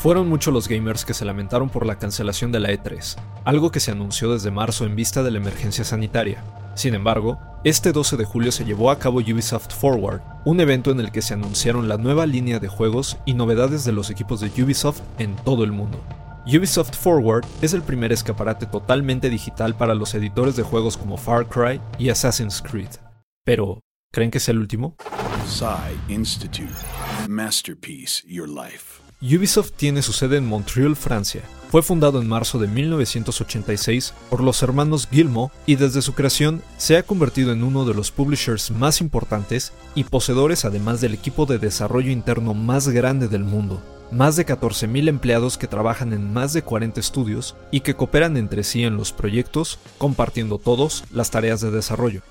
Fueron muchos los gamers que se lamentaron por la cancelación de la E3, algo que se anunció desde marzo en vista de la emergencia sanitaria. Sin embargo, este 12 de julio se llevó a cabo Ubisoft Forward, un evento en el que se anunciaron la nueva línea de juegos y novedades de los equipos de Ubisoft en todo el mundo. Ubisoft Forward es el primer escaparate totalmente digital para los editores de juegos como Far Cry y Assassin's Creed. Pero, ¿creen que es el último? Institute. Masterpiece Your Life. Ubisoft tiene su sede en Montreal, Francia. Fue fundado en marzo de 1986 por los hermanos Guillemot y desde su creación se ha convertido en uno de los publishers más importantes y poseedores además del equipo de desarrollo interno más grande del mundo. Más de 14.000 empleados que trabajan en más de 40 estudios y que cooperan entre sí en los proyectos, compartiendo todos las tareas de desarrollo.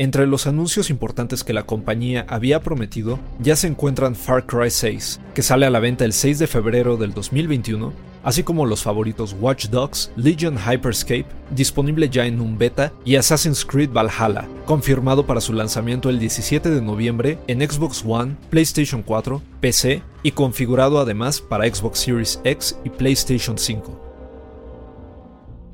Entre los anuncios importantes que la compañía había prometido ya se encuentran Far Cry 6, que sale a la venta el 6 de febrero del 2021, así como los favoritos Watch Dogs, Legion Hyperscape, disponible ya en un beta, y Assassin's Creed Valhalla, confirmado para su lanzamiento el 17 de noviembre en Xbox One, PlayStation 4, PC y configurado además para Xbox Series X y PlayStation 5.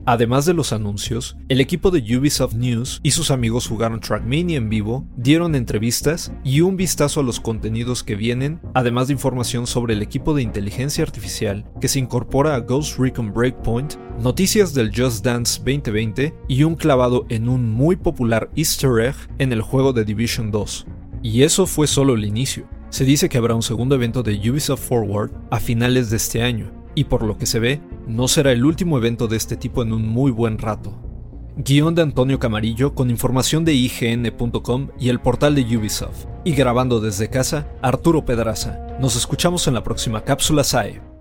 Además de los anuncios, el equipo de Ubisoft News y sus amigos jugaron Trackmania en vivo, dieron entrevistas y un vistazo a los contenidos que vienen, además de información sobre el equipo de inteligencia artificial que se incorpora a Ghost Recon Breakpoint, noticias del Just Dance 2020 y un clavado en un muy popular easter egg en el juego de Division 2. Y eso fue solo el inicio. Se dice que habrá un segundo evento de Ubisoft Forward a finales de este año, y por lo que se ve, no será el último evento de este tipo en un muy buen rato. Guión de Antonio Camarillo con información de IGN.com y el portal de Ubisoft. Y grabando desde casa, Arturo Pedraza. Nos escuchamos en la próxima cápsula SAE.